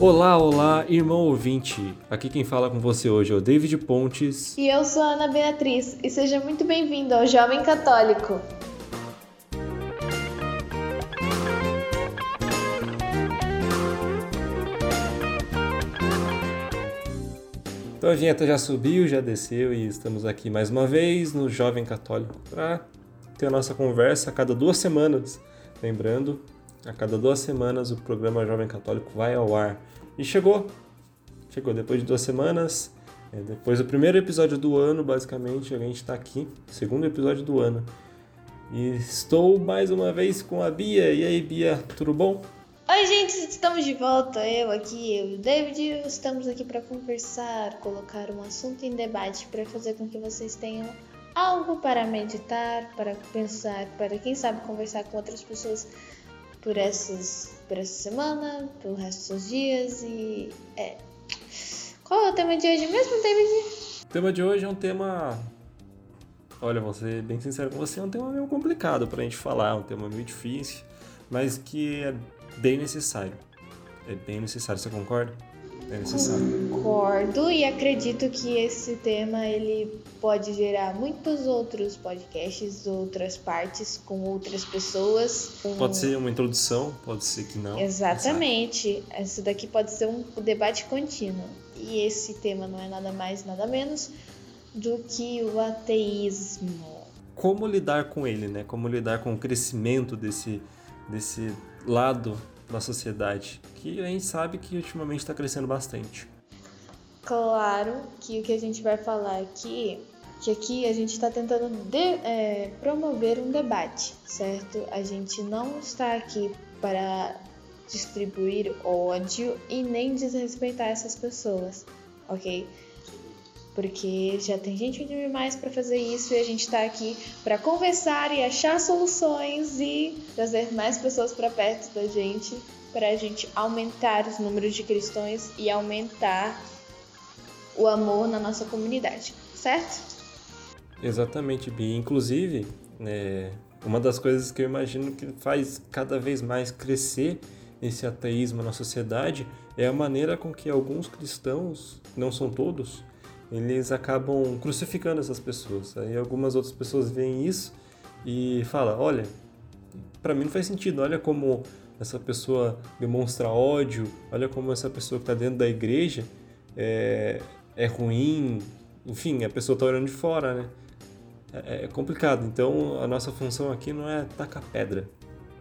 Olá, olá, irmão ouvinte. Aqui quem fala com você hoje é o David Pontes. E eu sou a Ana Beatriz, e seja muito bem-vindo ao Jovem Católico. Então a vinheta já subiu, já desceu e estamos aqui mais uma vez no Jovem Católico para ter a nossa conversa a cada duas semanas. Lembrando, a cada duas semanas o programa Jovem Católico vai ao ar. E chegou! Chegou depois de duas semanas, é, depois do primeiro episódio do ano, basicamente, a gente está aqui, segundo episódio do ano. E estou mais uma vez com a Bia. E aí, Bia, tudo bom? Oi, gente, estamos de volta. Eu aqui, eu e o David, estamos aqui para conversar, colocar um assunto em debate para fazer com que vocês tenham algo para meditar, para pensar, para quem sabe conversar com outras pessoas por essas por essa semana, pelo resto dos dias e é. Qual é o tema de hoje mesmo, David? O tema de hoje é um tema Olha, vou ser bem sincero com você, é um tema meio complicado pra gente falar, é um tema meio difícil, mas que é bem necessário. É bem necessário, você concorda? É necessário. Concordo e acredito que esse tema ele pode gerar muitos outros podcasts, outras partes com outras pessoas. Com... Pode ser uma introdução, pode ser que não. Exatamente. Esse daqui pode ser um debate contínuo. E esse tema não é nada mais, nada menos do que o ateísmo. Como lidar com ele, né? Como lidar com o crescimento desse, desse lado da sociedade, que a gente sabe que ultimamente está crescendo bastante. Claro que o que a gente vai falar aqui, que aqui a gente está tentando de, é, promover um debate, certo? A gente não está aqui para distribuir ódio e nem desrespeitar essas pessoas, ok? Porque já tem gente demais para fazer isso e a gente está aqui para conversar e achar soluções e trazer mais pessoas para perto da gente, para a gente aumentar os números de cristãos e aumentar o amor na nossa comunidade, certo? Exatamente, Bi. Inclusive, é, uma das coisas que eu imagino que faz cada vez mais crescer esse ateísmo na sociedade é a maneira com que alguns cristãos, não são todos, eles acabam crucificando essas pessoas. Aí algumas outras pessoas veem isso e falam: olha, para mim não faz sentido, olha como essa pessoa demonstra ódio, olha como essa pessoa que está dentro da igreja é, é ruim, enfim, a pessoa está olhando de fora, né? É, é complicado, então a nossa função aqui não é tacar pedra,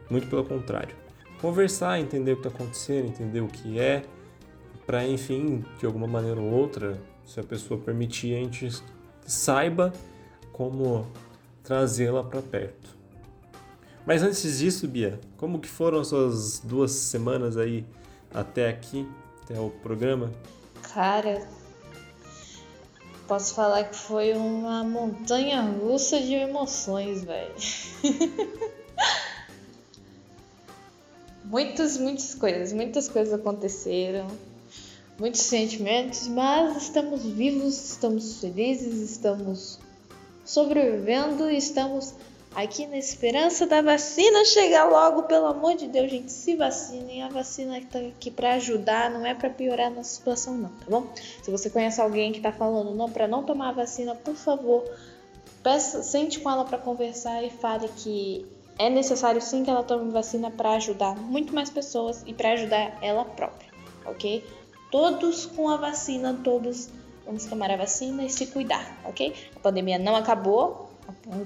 muito pelo contrário. Conversar, entender o que está acontecendo, entender o que é, para enfim, de alguma maneira ou outra, se a pessoa permitir, a gente saiba como trazê-la para perto. Mas antes disso, Bia, como que foram as suas duas semanas aí até aqui, até o programa? Cara, posso falar que foi uma montanha russa de emoções, velho. muitas, muitas coisas, muitas coisas aconteceram muitos sentimentos, mas estamos vivos, estamos felizes, estamos sobrevivendo, estamos aqui na esperança da vacina chegar logo, pelo amor de Deus, gente, se vacinem. A vacina está aqui para ajudar, não é para piorar nossa situação, não, tá bom? Se você conhece alguém que está falando não para não tomar a vacina, por favor, peça, sente com ela para conversar e fale que é necessário sim que ela tome vacina para ajudar muito mais pessoas e para ajudar ela própria, ok? Todos com a vacina, todos vamos tomar a vacina e se cuidar, ok? A pandemia não acabou,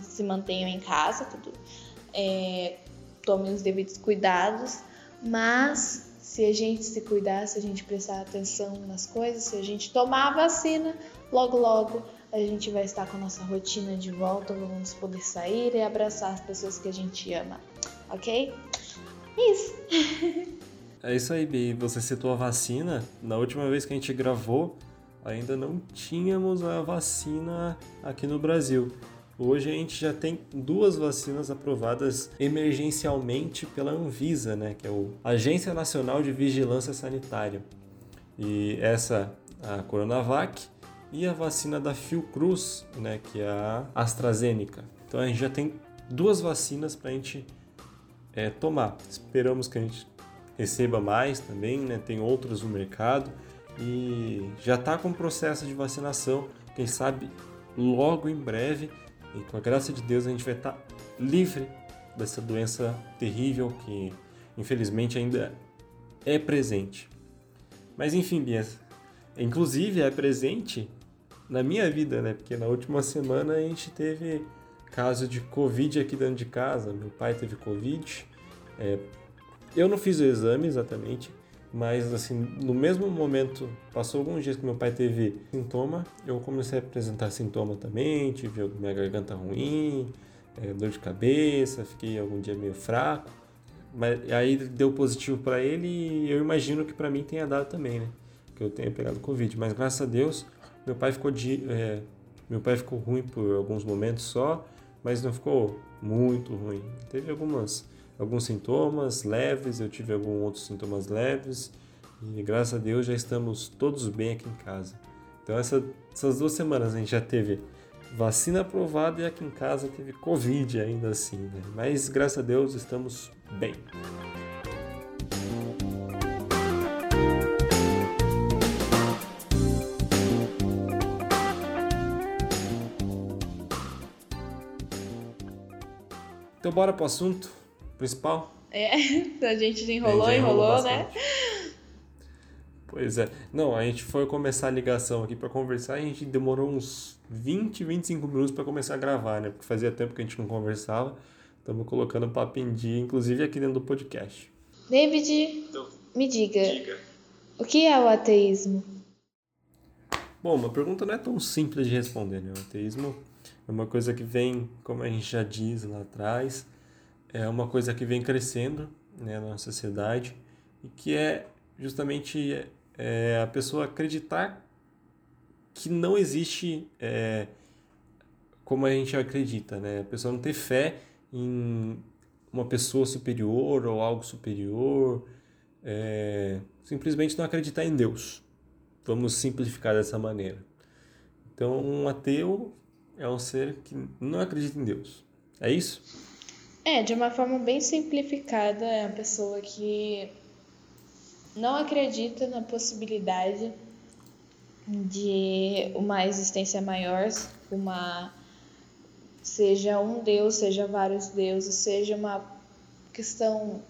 se mantenham em casa, tudo. É, tomem os devidos cuidados, mas se a gente se cuidar, se a gente prestar atenção nas coisas, se a gente tomar a vacina, logo logo a gente vai estar com a nossa rotina de volta, vamos poder sair e abraçar as pessoas que a gente ama, ok? Isso! É isso aí, Bi. Você citou a vacina. Na última vez que a gente gravou, ainda não tínhamos a vacina aqui no Brasil. Hoje a gente já tem duas vacinas aprovadas emergencialmente pela Anvisa, né, que é a Agência Nacional de Vigilância Sanitária. E essa, a Coronavac, e a vacina da Fiocruz, né, que é a AstraZeneca. Então a gente já tem duas vacinas para a gente é, tomar. Esperamos que a gente receba mais também, né? Tem outros no mercado e já está com o processo de vacinação. Quem sabe logo em breve, e com a graça de Deus, a gente vai estar tá livre dessa doença terrível que infelizmente ainda é presente. Mas enfim, Bias, inclusive é presente na minha vida, né? Porque na última semana a gente teve caso de Covid aqui dentro de casa. Meu pai teve Covid. É, eu não fiz o exame exatamente, mas assim, no mesmo momento, passou alguns dias que meu pai teve sintoma, eu comecei a apresentar sintoma também, tive minha garganta ruim, é, dor de cabeça, fiquei algum dia meio fraco. Mas aí deu positivo para ele e eu imagino que para mim tenha dado também, né? Que eu tenha pegado Covid. Mas graças a Deus, meu pai ficou de, é, meu pai ficou ruim por alguns momentos só, mas não ficou muito ruim. Teve algumas alguns sintomas leves, eu tive alguns outros sintomas leves e graças a Deus já estamos todos bem aqui em casa. Então essa, essas duas semanas a gente já teve vacina aprovada e aqui em casa teve Covid ainda assim, né? Mas graças a Deus estamos bem. Então bora pro assunto principal. É, a gente enrolou, a gente enrolou, né? Pois é. Não, a gente foi começar a ligação aqui para conversar e a gente demorou uns 20, 25 minutos para começar a gravar, né? Porque fazia tempo que a gente não conversava. Estamos colocando papo em dia, inclusive aqui dentro do podcast. David, então, me diga, diga, o que é o ateísmo? Bom, uma pergunta não é tão simples de responder, né? O ateísmo é uma coisa que vem, como a gente já diz lá atrás, é uma coisa que vem crescendo né, na sociedade e que é justamente é, a pessoa acreditar que não existe é, como a gente acredita, né? A pessoa não ter fé em uma pessoa superior ou algo superior, é, simplesmente não acreditar em Deus. Vamos simplificar dessa maneira. Então, um ateu é um ser que não acredita em Deus. É isso? É, de uma forma bem simplificada, é uma pessoa que não acredita na possibilidade de uma existência maior, uma seja um deus, seja vários deuses, seja uma questão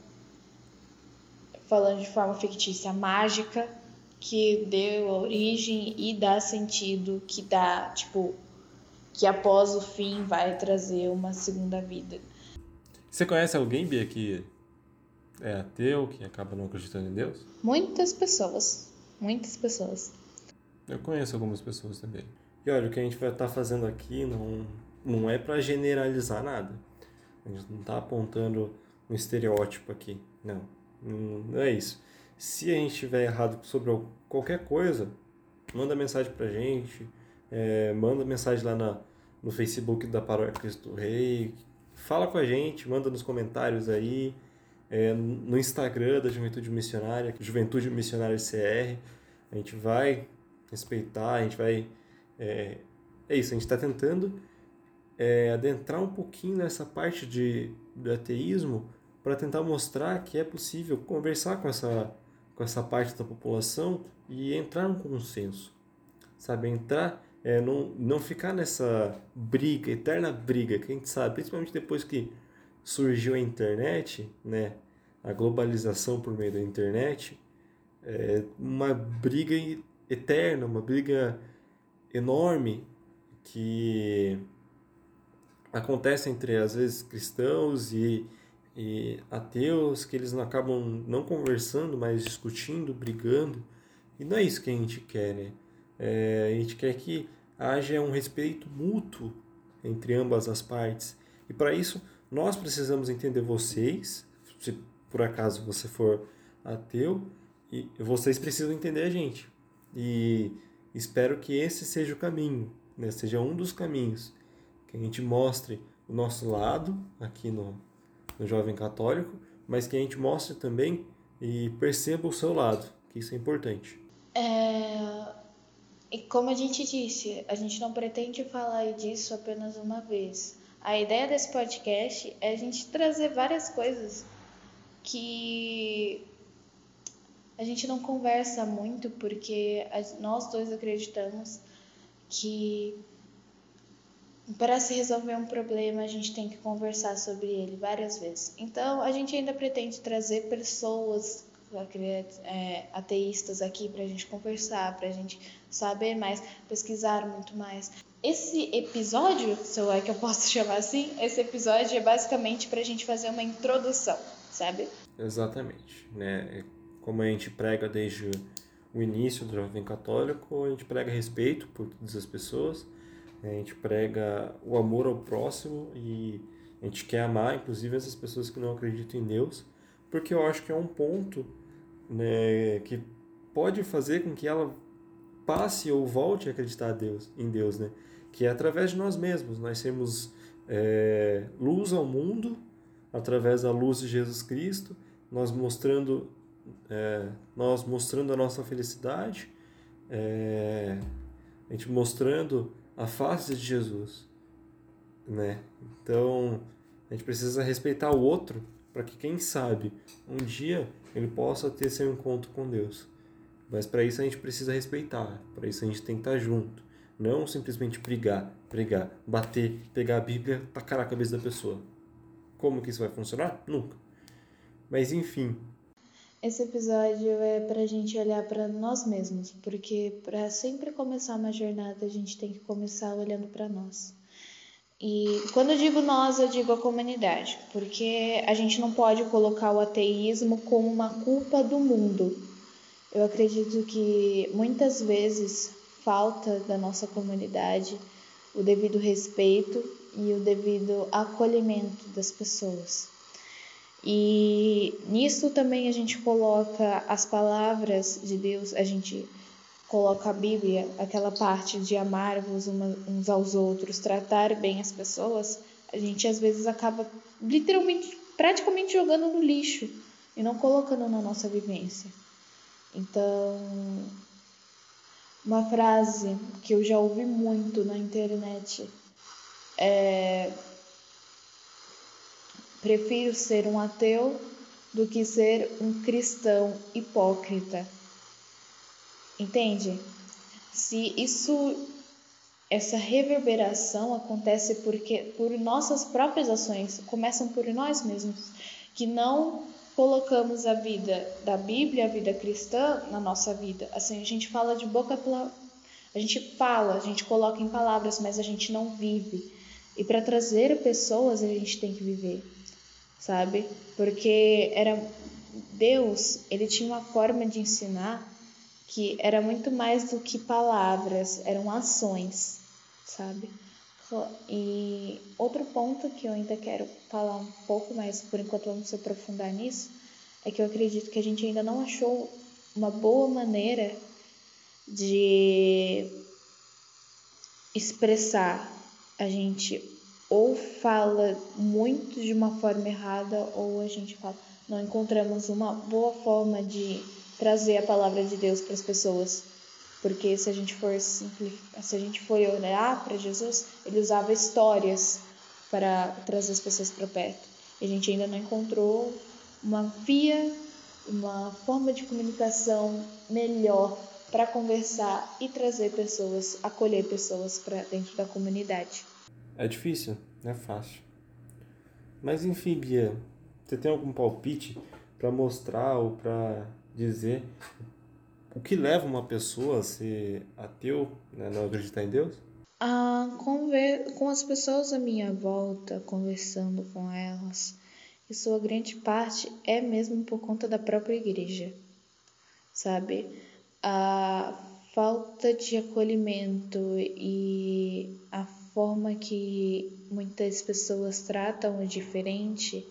falando de forma fictícia, mágica que deu origem e dá sentido, que dá, tipo, que após o fim vai trazer uma segunda vida. Você conhece alguém, Bia, que é ateu, que acaba não acreditando em Deus? Muitas pessoas. Muitas pessoas. Eu conheço algumas pessoas também. E olha, o que a gente vai estar tá fazendo aqui não, não é para generalizar nada. A gente não está apontando um estereótipo aqui. Não, não é isso. Se a gente estiver errado sobre qualquer coisa, manda mensagem pra gente, é, manda mensagem lá na, no Facebook da Paróquia Cristo Rei, fala com a gente, manda nos comentários aí, é, no Instagram da Juventude Missionária, Juventude Missionária CR. A gente vai respeitar, a gente vai. É, é isso, a gente está tentando é, adentrar um pouquinho nessa parte de, do ateísmo para tentar mostrar que é possível conversar com essa, com essa parte da população e entrar num consenso. Sabe? Entrar é, não, não ficar nessa briga, eterna briga, que a gente sabe, principalmente depois que surgiu a internet, né, a globalização por meio da internet, é uma briga eterna, uma briga enorme que acontece entre, às vezes, cristãos e, e ateus, que eles não acabam não conversando, mas discutindo, brigando, e não é isso que a gente quer, né? É, a gente quer que haja um respeito mútuo entre ambas as partes. E para isso, nós precisamos entender vocês, se por acaso você for ateu, e vocês precisam entender a gente. E espero que esse seja o caminho, né? seja um dos caminhos, que a gente mostre o nosso lado aqui no, no Jovem Católico, mas que a gente mostre também e perceba o seu lado, que isso é importante. É, e como a gente disse, a gente não pretende falar disso apenas uma vez. A ideia desse podcast é a gente trazer várias coisas que a gente não conversa muito porque nós dois acreditamos que para se resolver um problema a gente tem que conversar sobre ele várias vezes. Então a gente ainda pretende trazer pessoas é, ateístas aqui para a gente conversar, para a gente saber mais, pesquisar muito mais. Esse episódio, se é que eu posso chamar assim, esse episódio é basicamente para a gente fazer uma introdução, sabe? Exatamente, né? Como a gente prega desde o início do Jovem Católico, a gente prega respeito por todas as pessoas, a gente prega o amor ao próximo e a gente quer amar, inclusive, essas pessoas que não acreditam em Deus, porque eu acho que é um ponto né, que pode fazer com que ela passe ou volte a acreditar Deus, em Deus, né? Que é através de nós mesmos, nós sermos é, luz ao mundo, através da luz de Jesus Cristo, nós mostrando, é, nós mostrando a nossa felicidade, é, a gente mostrando a face de Jesus, né? Então a gente precisa respeitar o outro para que quem sabe um dia ele possa ter seu encontro com Deus. Mas para isso a gente precisa respeitar, para isso a gente tem que estar junto, não simplesmente brigar, pregar, bater, pegar a Bíblia, tacar na cabeça da pessoa. Como que isso vai funcionar? Nunca. Mas enfim. Esse episódio é para a gente olhar para nós mesmos, porque para sempre começar uma jornada a gente tem que começar olhando para nós. E quando eu digo nós, eu digo a comunidade, porque a gente não pode colocar o ateísmo como uma culpa do mundo. Eu acredito que muitas vezes falta da nossa comunidade o devido respeito e o devido acolhimento das pessoas. E nisso também a gente coloca as palavras de Deus, a gente coloca a Bíblia, aquela parte de amar-vos uns aos outros, tratar bem as pessoas, a gente às vezes acaba literalmente, praticamente jogando no lixo e não colocando na nossa vivência. Então, uma frase que eu já ouvi muito na internet é: Prefiro ser um ateu do que ser um cristão hipócrita. Entende? Se isso essa reverberação acontece porque por nossas próprias ações, começam por nós mesmos, que não colocamos a vida da Bíblia, a vida cristã na nossa vida. Assim, a gente fala de boca pela a gente fala, a gente coloca em palavras, mas a gente não vive. E para trazer pessoas, a gente tem que viver, sabe? Porque era Deus, ele tinha uma forma de ensinar que era muito mais do que palavras, eram ações, sabe? E outro ponto que eu ainda quero falar um pouco mais, por enquanto vamos se aprofundar nisso, é que eu acredito que a gente ainda não achou uma boa maneira de expressar. A gente ou fala muito de uma forma errada, ou a gente fala, não encontramos uma boa forma de trazer a palavra de Deus para as pessoas. Porque se a gente for se a gente for olhar para Jesus, ele usava histórias para trazer as pessoas para perto. E a gente ainda não encontrou uma via, uma forma de comunicação melhor para conversar e trazer pessoas, acolher pessoas para dentro da comunidade. É difícil, não é fácil. Mas enfim, Bia, você tem algum palpite para mostrar ou para dizer o que leva uma pessoa a ser ateu, né, não acreditar em Deus? Ah, conver com as pessoas à minha volta, conversando com elas, e sua grande parte é mesmo por conta da própria igreja, sabe? A falta de acolhimento e a forma que muitas pessoas tratam o diferente,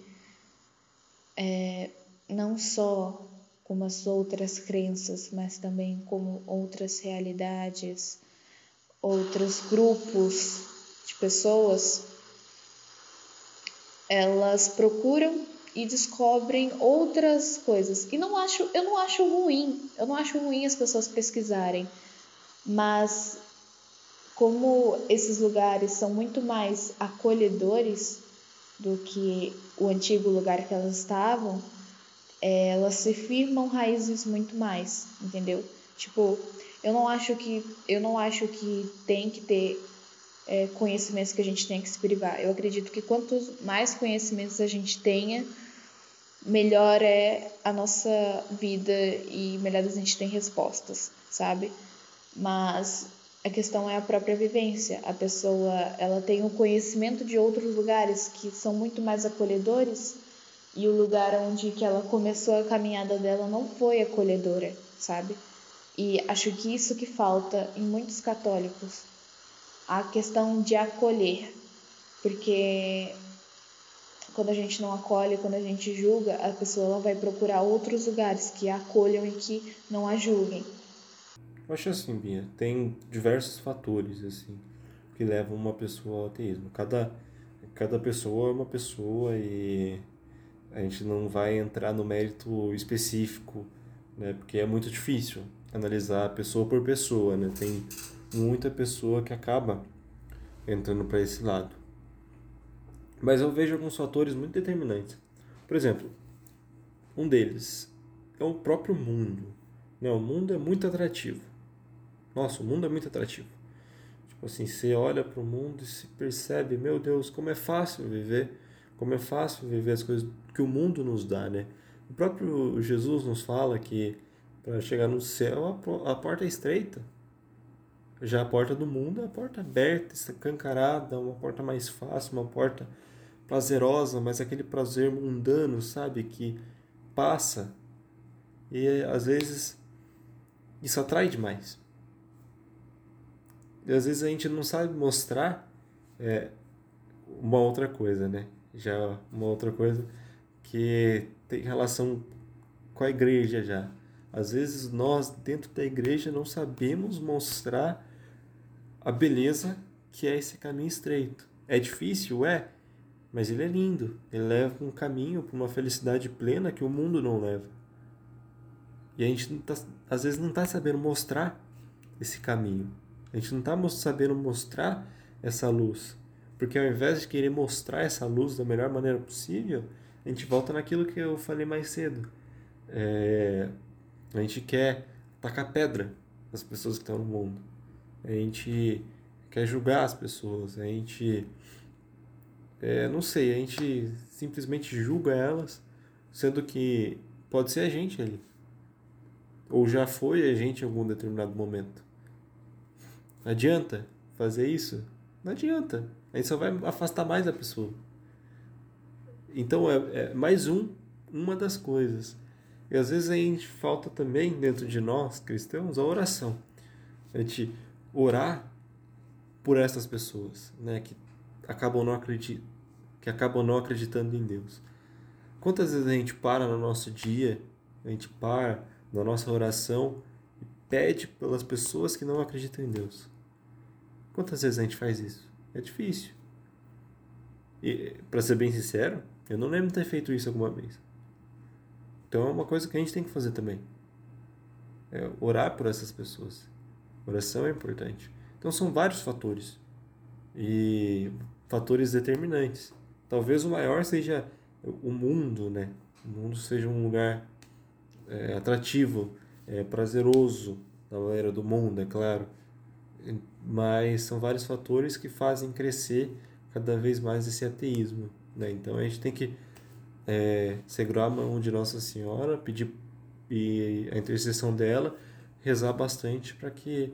é, não só como as outras crenças, mas também como outras realidades, outros grupos de pessoas, elas procuram e descobrem outras coisas. E não acho, eu não acho ruim, eu não acho ruim as pessoas pesquisarem, mas como esses lugares são muito mais acolhedores do que o antigo lugar que elas estavam, elas se firmam raízes muito mais, entendeu? Tipo, eu não acho que eu não acho que tem que ter é, conhecimentos que a gente tem que se privar. Eu acredito que quanto mais conhecimentos a gente tenha, melhor é a nossa vida e melhor a gente tem respostas, sabe? Mas a questão é a própria vivência. A pessoa, ela tem o um conhecimento de outros lugares que são muito mais acolhedores e o lugar onde que ela começou a caminhada dela não foi acolhedora, sabe? E acho que isso que falta em muitos católicos, a questão de acolher, porque quando a gente não acolhe, quando a gente julga, a pessoa vai procurar outros lugares que a acolham e que não a julguem. Eu acho assim, Bia, tem diversos fatores assim que levam uma pessoa ao ateísmo. Cada cada pessoa é uma pessoa e a gente não vai entrar no mérito específico, né? Porque é muito difícil analisar pessoa por pessoa, né? Tem muita pessoa que acaba entrando para esse lado. Mas eu vejo alguns fatores muito determinantes. Por exemplo, um deles é o próprio mundo. Né? O mundo é muito atrativo. Nossa, o mundo é muito atrativo. Tipo assim, você olha para o mundo e se percebe, meu Deus, como é fácil viver, como é fácil viver as coisas que o mundo nos dá, né? O próprio Jesus nos fala que para chegar no céu a porta é estreita. Já a porta do mundo é a porta aberta, escancarada, uma porta mais fácil, uma porta prazerosa, mas aquele prazer mundano, sabe, que passa. E às vezes isso atrai demais. E às vezes a gente não sabe mostrar é, uma outra coisa, né? Já uma outra coisa que tem relação com a igreja já. Às vezes nós dentro da igreja não sabemos mostrar a beleza que é esse caminho estreito. É difícil, é, mas ele é lindo. Ele leva um caminho para uma felicidade plena que o mundo não leva. E a gente tá, às vezes não está sabendo mostrar esse caminho. A gente não está sabendo mostrar essa luz. Porque ao invés de querer mostrar essa luz da melhor maneira possível, a gente volta naquilo que eu falei mais cedo. É, a gente quer tacar pedra nas pessoas que estão no mundo. A gente quer julgar as pessoas. A gente é, não sei, a gente simplesmente julga elas, sendo que pode ser a gente ali. Ou já foi a gente em algum determinado momento. Adianta fazer isso? Não adianta. Aí só vai afastar mais a pessoa. Então é, é mais um, uma das coisas. E às vezes a gente falta também dentro de nós, cristãos, a oração. A gente orar por essas pessoas, né, que acabam não acreditando, que acabam não acreditando em Deus. Quantas vezes a gente para no nosso dia, a gente para na nossa oração e pede pelas pessoas que não acreditam em Deus? Quantas vezes a gente faz isso? É difícil. E, para ser bem sincero, eu não lembro de ter feito isso alguma vez. Então é uma coisa que a gente tem que fazer também. É orar por essas pessoas. Oração é importante. Então são vários fatores. E fatores determinantes. Talvez o maior seja o mundo, né? O mundo seja um lugar é, atrativo, é, prazeroso na maneira do mundo, é claro. Mas são vários fatores que fazem crescer cada vez mais esse ateísmo. Né? Então a gente tem que é, a mão de Nossa Senhora, pedir e a intercessão dela, rezar bastante para que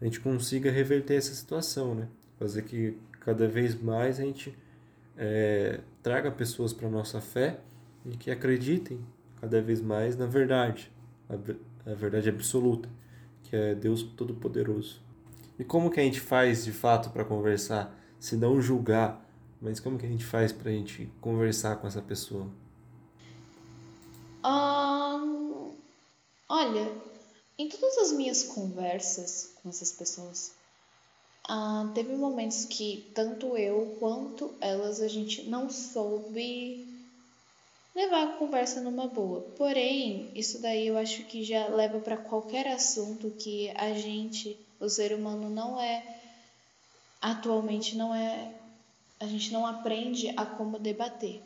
a gente consiga reverter essa situação, né? Fazer que cada vez mais a gente é, traga pessoas para nossa fé e que acreditem cada vez mais na verdade, a, a verdade absoluta, que é Deus Todo-Poderoso. E como que a gente faz de fato para conversar, se não julgar, mas como que a gente faz para a gente conversar com essa pessoa? Um, olha, em todas as minhas conversas com essas pessoas, ah, teve momentos que tanto eu quanto elas a gente não soube levar a conversa numa boa. Porém, isso daí eu acho que já leva para qualquer assunto que a gente, o ser humano, não é atualmente não é a gente não aprende a como debater.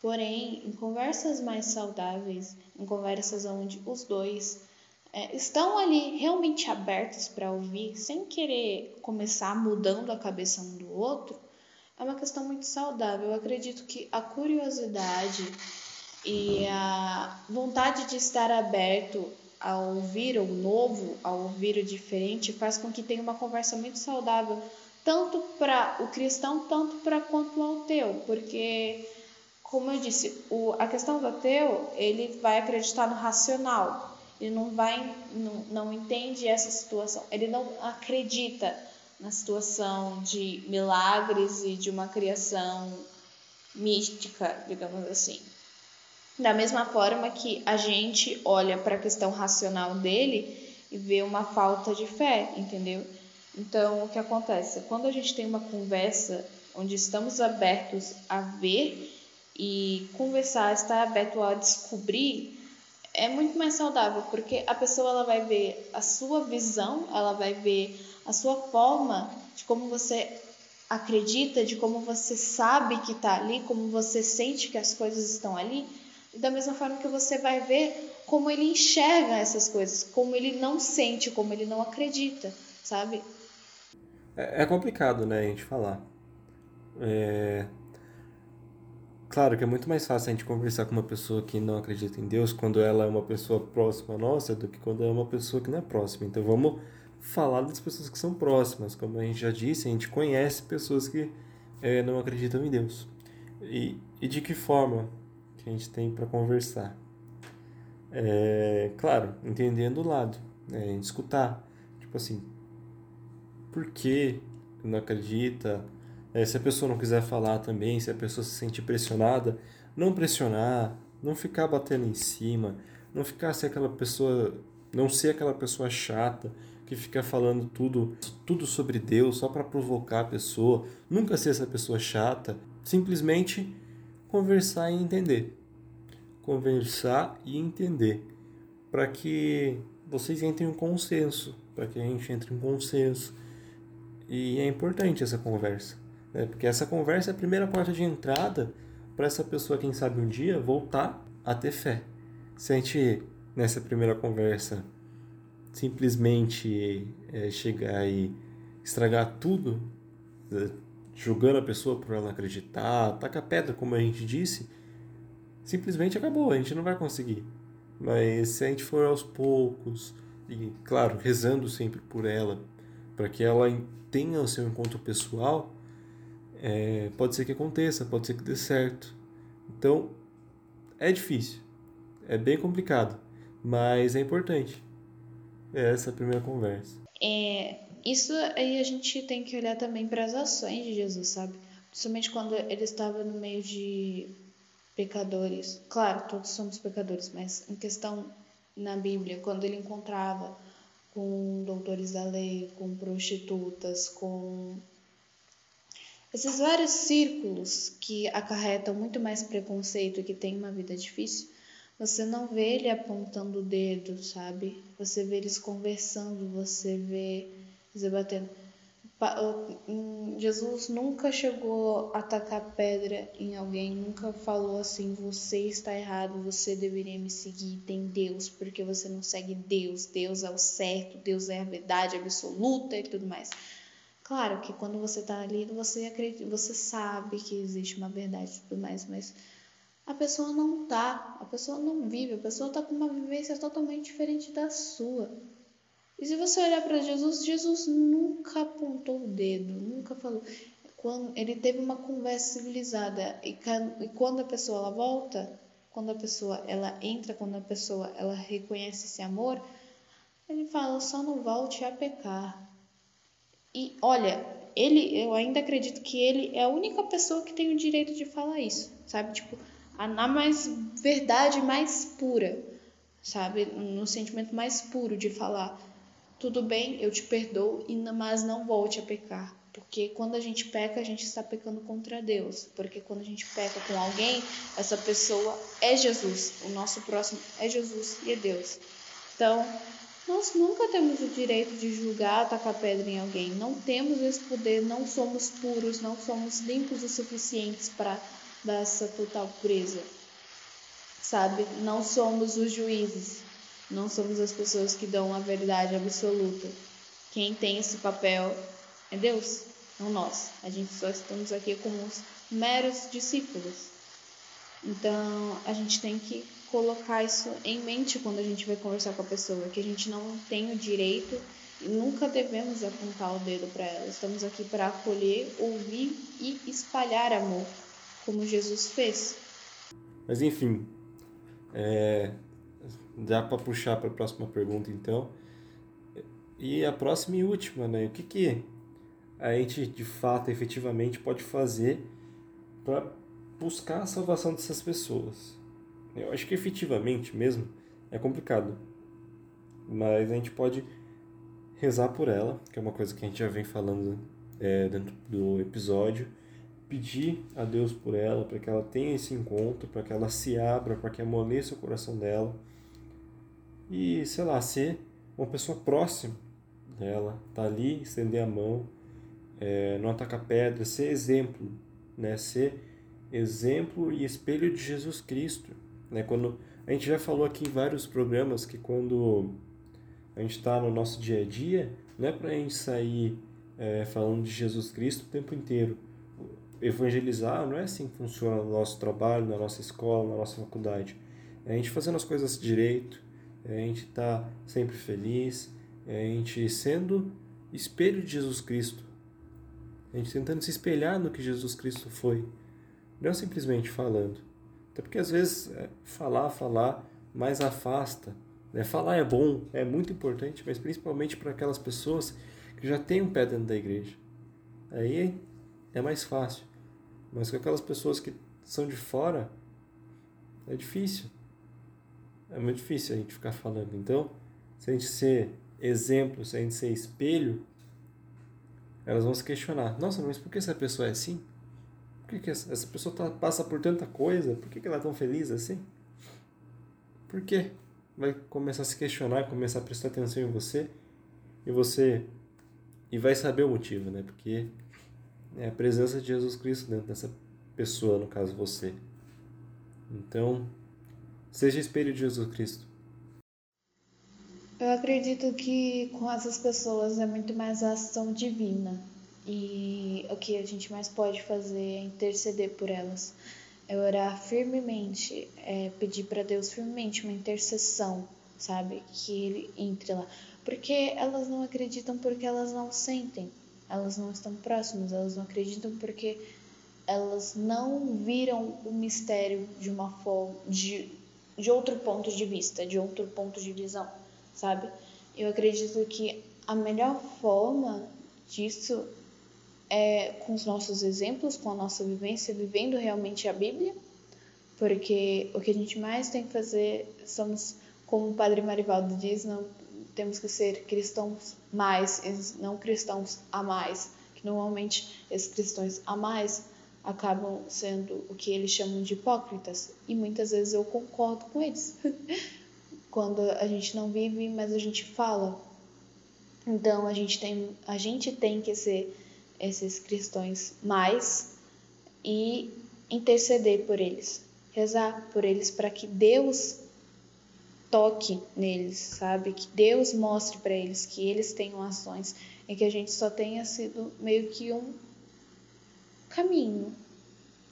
Porém, em conversas mais saudáveis, em conversas onde os dois é, estão ali realmente abertos para ouvir, sem querer começar mudando a cabeça um do outro, é uma questão muito saudável. Eu acredito que a curiosidade e a vontade de estar aberto a ouvir o novo, a ouvir o diferente, faz com que tenha uma conversa muito saudável, tanto para o cristão, tanto para quanto ao ateu, porque como eu disse, o, a questão do ateu, ele vai acreditar no racional, ele não vai, não, não entende essa situação, ele não acredita na situação de milagres e de uma criação mística, digamos assim. Da mesma forma que a gente olha para a questão racional dele e vê uma falta de fé, entendeu? Então, o que acontece? Quando a gente tem uma conversa onde estamos abertos a ver e conversar, estar aberto a descobrir, é muito mais saudável, porque a pessoa ela vai ver a sua visão, ela vai ver a sua forma de como você acredita, de como você sabe que está ali, como você sente que as coisas estão ali, da mesma forma que você vai ver como ele enxerga essas coisas, como ele não sente, como ele não acredita, sabe? É, é complicado, né, a gente falar. É... Claro que é muito mais fácil a gente conversar com uma pessoa que não acredita em Deus quando ela é uma pessoa próxima nossa do que quando é uma pessoa que não é próxima. Então vamos falar das pessoas que são próximas. Como a gente já disse, a gente conhece pessoas que é, não acreditam em Deus. E, e de que forma que a gente tem para conversar? É, claro, entendendo o lado, né? escutar. Tipo assim, por que não acredita? É, se a pessoa não quiser falar também, se a pessoa se sente pressionada, não pressionar, não ficar batendo em cima, não ficar ser aquela pessoa, não ser aquela pessoa chata que fica falando tudo, tudo sobre Deus só para provocar a pessoa, nunca ser essa pessoa chata, simplesmente conversar e entender. Conversar e entender, para que vocês entrem em consenso, para que a gente entre em consenso. E é importante essa conversa. Né? Porque essa conversa é a primeira porta de entrada para essa pessoa, quem sabe um dia, voltar a ter fé. Se a gente, nessa primeira conversa, simplesmente é, chegar e estragar tudo, é, julgando a pessoa por ela acreditar, taca pedra, como a gente disse, simplesmente acabou, a gente não vai conseguir. Mas se a gente for aos poucos, e claro, rezando sempre por ela, para que ela tenha o seu encontro pessoal, é, pode ser que aconteça, pode ser que dê certo. Então, é difícil, é bem complicado, mas é importante. É essa a primeira conversa. É, isso aí a gente tem que olhar também para as ações de Jesus, sabe? Principalmente quando ele estava no meio de pecadores. Claro, todos somos pecadores, mas em questão na Bíblia, quando ele encontrava com doutores da lei, com prostitutas, com esses vários círculos que acarretam muito mais preconceito e que tem uma vida difícil, você não vê ele apontando o dedo, sabe? Você vê eles conversando, você vê eles debatendo. Jesus nunca chegou a atacar pedra em alguém, nunca falou assim: você está errado, você deveria me seguir, tem Deus, porque você não segue Deus, Deus é o certo, Deus é a verdade absoluta e tudo mais. Claro que quando você está ali, você acredita, você sabe que existe uma verdade e tudo mais, mas a pessoa não tá, a pessoa não vive, a pessoa está com uma vivência totalmente diferente da sua. E se você olhar para Jesus, Jesus nunca apontou o dedo, nunca falou. Quando ele teve uma conversa civilizada e, quando a pessoa ela volta, quando a pessoa ela entra, quando a pessoa ela reconhece esse amor, ele fala só não volte a pecar. E olha, ele, eu ainda acredito que ele é a única pessoa que tem o direito de falar isso, sabe? Tipo, a, na mais verdade mais pura, sabe? No sentimento mais puro de falar, tudo bem, eu te perdoo, mas não volte a pecar. Porque quando a gente peca, a gente está pecando contra Deus. Porque quando a gente peca com alguém, essa pessoa é Jesus. O nosso próximo é Jesus e é Deus. Então, nós nunca temos o direito de julgar, atacar pedra em alguém. Não temos esse poder, não somos puros, não somos limpos o suficientes para dessa total pureza. Sabe? Não somos os juízes, não somos as pessoas que dão a verdade absoluta. Quem tem esse papel é Deus, não nós. A gente só estamos aqui como os meros discípulos. Então, a gente tem que colocar isso em mente quando a gente vai conversar com a pessoa, que a gente não tem o direito e nunca devemos apontar o dedo para ela. Estamos aqui para acolher, ouvir e espalhar amor, como Jesus fez. Mas enfim, é, dá para puxar para a próxima pergunta então. E a próxima e última, né? O que, que a gente de fato, efetivamente pode fazer para buscar a salvação dessas pessoas? Eu acho que efetivamente mesmo é complicado, mas a gente pode rezar por ela, que é uma coisa que a gente já vem falando é, dentro do episódio, pedir a Deus por ela, para que ela tenha esse encontro, para que ela se abra, para que amoleça o coração dela e, sei lá, ser uma pessoa próxima dela, tá ali, estender a mão, é, não atacar pedra, ser exemplo, né? Ser exemplo e espelho de Jesus Cristo, né? Quando a gente já falou aqui em vários programas que quando a gente está no nosso dia a dia, não é para a gente sair é, falando de Jesus Cristo o tempo inteiro. Evangelizar não é assim que funciona no nosso trabalho, na nossa escola, na nossa faculdade. É a gente fazendo as coisas direito, a gente estar tá sempre feliz, é a gente sendo espelho de Jesus Cristo. A gente tentando se espelhar no que Jesus Cristo foi. Não simplesmente falando. Até porque às vezes é, falar, falar, mais afasta né? Falar é bom, é muito importante, mas principalmente para aquelas pessoas que já têm um pé dentro da igreja. Aí é mais fácil. Mas com aquelas pessoas que são de fora, é difícil. É muito difícil a gente ficar falando. Então, se a gente ser exemplo, se a gente ser espelho, elas vão se questionar: nossa, mas por que essa pessoa é assim? Por que, que essa pessoa tá, passa por tanta coisa? Por que, que ela é tão feliz assim? Por quê? vai começar a se questionar, começar a prestar atenção em você e você e vai saber o motivo, né? Porque é a presença de Jesus Cristo dentro dessa pessoa, no caso você. Então, seja espelho de Jesus Cristo. Eu acredito que com essas pessoas é muito mais a ação divina. E o que a gente mais pode fazer é interceder por elas é orar firmemente, é pedir para Deus firmemente uma intercessão, sabe? Que Ele entre lá. Porque elas não acreditam porque elas não sentem, elas não estão próximas, elas não acreditam porque elas não viram o mistério de uma forma, de, de outro ponto de vista, de outro ponto de visão, sabe? Eu acredito que a melhor forma disso é, com os nossos exemplos, com a nossa vivência, vivendo realmente a Bíblia, porque o que a gente mais tem que fazer, somos, como o Padre Marivaldo diz, não temos que ser cristãos mais, não cristãos a mais, que normalmente esses cristãos a mais acabam sendo o que eles chamam de hipócritas, e muitas vezes eu concordo com eles. Quando a gente não vive, mas a gente fala. Então a gente tem, a gente tem que ser esses cristãos mais e interceder por eles, rezar por eles para que Deus toque neles, sabe? Que Deus mostre para eles que eles tenham ações e que a gente só tenha sido meio que um caminho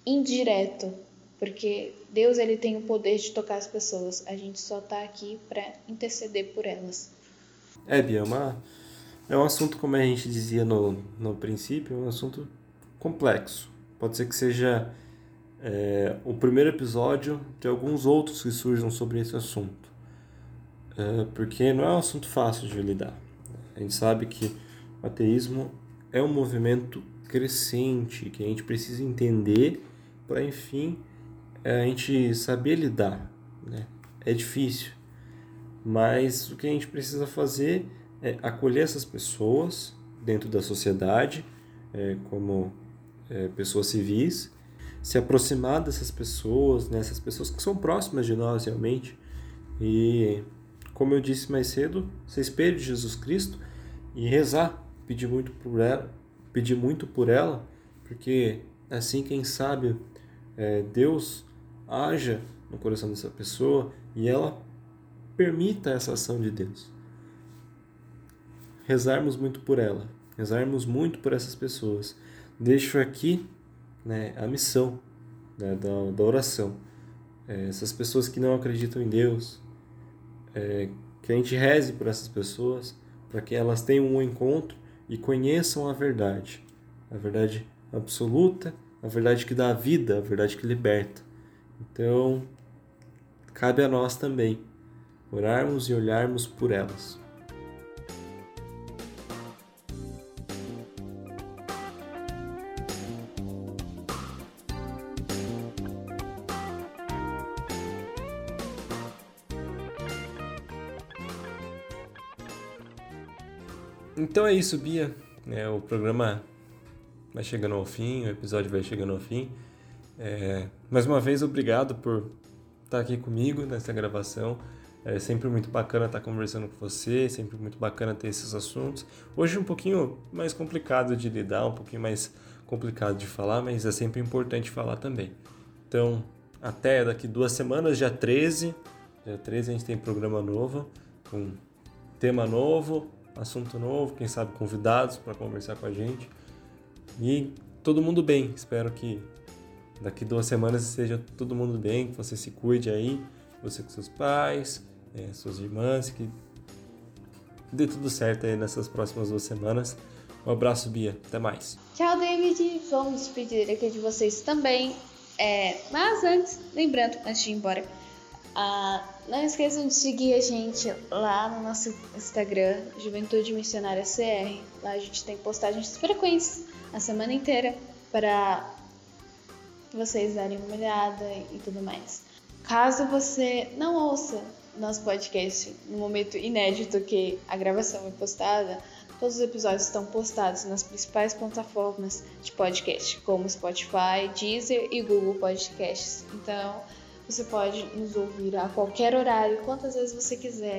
indireto, porque Deus ele tem o poder de tocar as pessoas. A gente só está aqui para interceder por elas. É, Bia, é é um assunto, como a gente dizia no, no princípio, um assunto complexo. Pode ser que seja é, o primeiro episódio de alguns outros que surjam sobre esse assunto. É, porque não é um assunto fácil de lidar. A gente sabe que o ateísmo é um movimento crescente que a gente precisa entender para, enfim, a gente saber lidar. Né? É difícil, mas o que a gente precisa fazer é acolher essas pessoas dentro da sociedade é, como é, pessoas civis, se aproximar dessas pessoas, né, pessoas que são próximas de nós realmente, e como eu disse mais cedo, ser espelho de Jesus Cristo e rezar, pedir muito por ela, pedir muito por ela, porque assim quem sabe é, Deus haja no coração dessa pessoa e ela permita essa ação de Deus. Rezarmos muito por ela, rezarmos muito por essas pessoas. Deixo aqui né, a missão né, da, da oração. É, essas pessoas que não acreditam em Deus, é, que a gente reze por essas pessoas, para que elas tenham um encontro e conheçam a verdade, a verdade absoluta, a verdade que dá vida, a verdade que liberta. Então, cabe a nós também orarmos e olharmos por elas. Então é isso, Bia. É, o programa vai chegando ao fim, o episódio vai chegando ao fim. É, mais uma vez, obrigado por estar aqui comigo nessa gravação. É sempre muito bacana estar conversando com você, sempre muito bacana ter esses assuntos. Hoje um pouquinho mais complicado de lidar, um pouquinho mais complicado de falar, mas é sempre importante falar também. Então, até daqui duas semanas, dia 13. Dia 13 a gente tem programa novo, com tema novo, assunto novo, quem sabe convidados para conversar com a gente. E todo mundo bem. Espero que daqui duas semanas esteja todo mundo bem, que você se cuide aí, você com seus pais, é, suas irmãs, que dê tudo certo aí nessas próximas duas semanas. Um abraço, Bia. Até mais. Tchau, David. Vamos despedir aqui de vocês também. É, mas antes, lembrando, antes de ir embora, ah, não esqueçam de seguir a gente lá no nosso Instagram, Juventude Missionária CR. Lá a gente tem postagens frequentes a semana inteira para vocês darem uma olhada e tudo mais. Caso você não ouça nosso podcast no momento inédito que a gravação é postada, todos os episódios estão postados nas principais plataformas de podcast, como Spotify, Deezer e Google Podcasts. Então, você pode nos ouvir a qualquer horário, quantas vezes você quiser,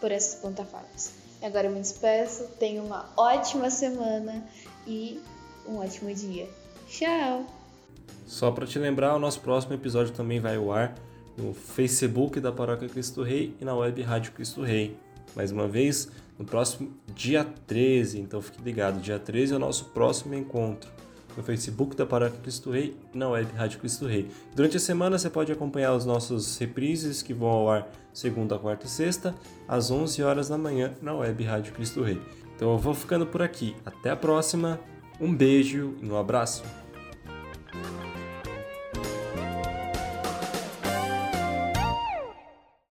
por essas plataformas. E agora eu me despeço, tenha uma ótima semana e um ótimo dia. Tchau! Só para te lembrar, o nosso próximo episódio também vai ao ar no Facebook da Paróquia Cristo Rei e na web Rádio Cristo Rei. Mais uma vez, no próximo dia 13, então fique ligado, dia 13 é o nosso próximo encontro no Facebook da Paróquia Cristo Rei e na web Rádio Cristo Rei. Durante a semana você pode acompanhar os nossos reprises que vão ao ar segunda, quarta e sexta, às 11 horas da manhã na web Rádio Cristo Rei. Então eu vou ficando por aqui. Até a próxima, um beijo e um abraço.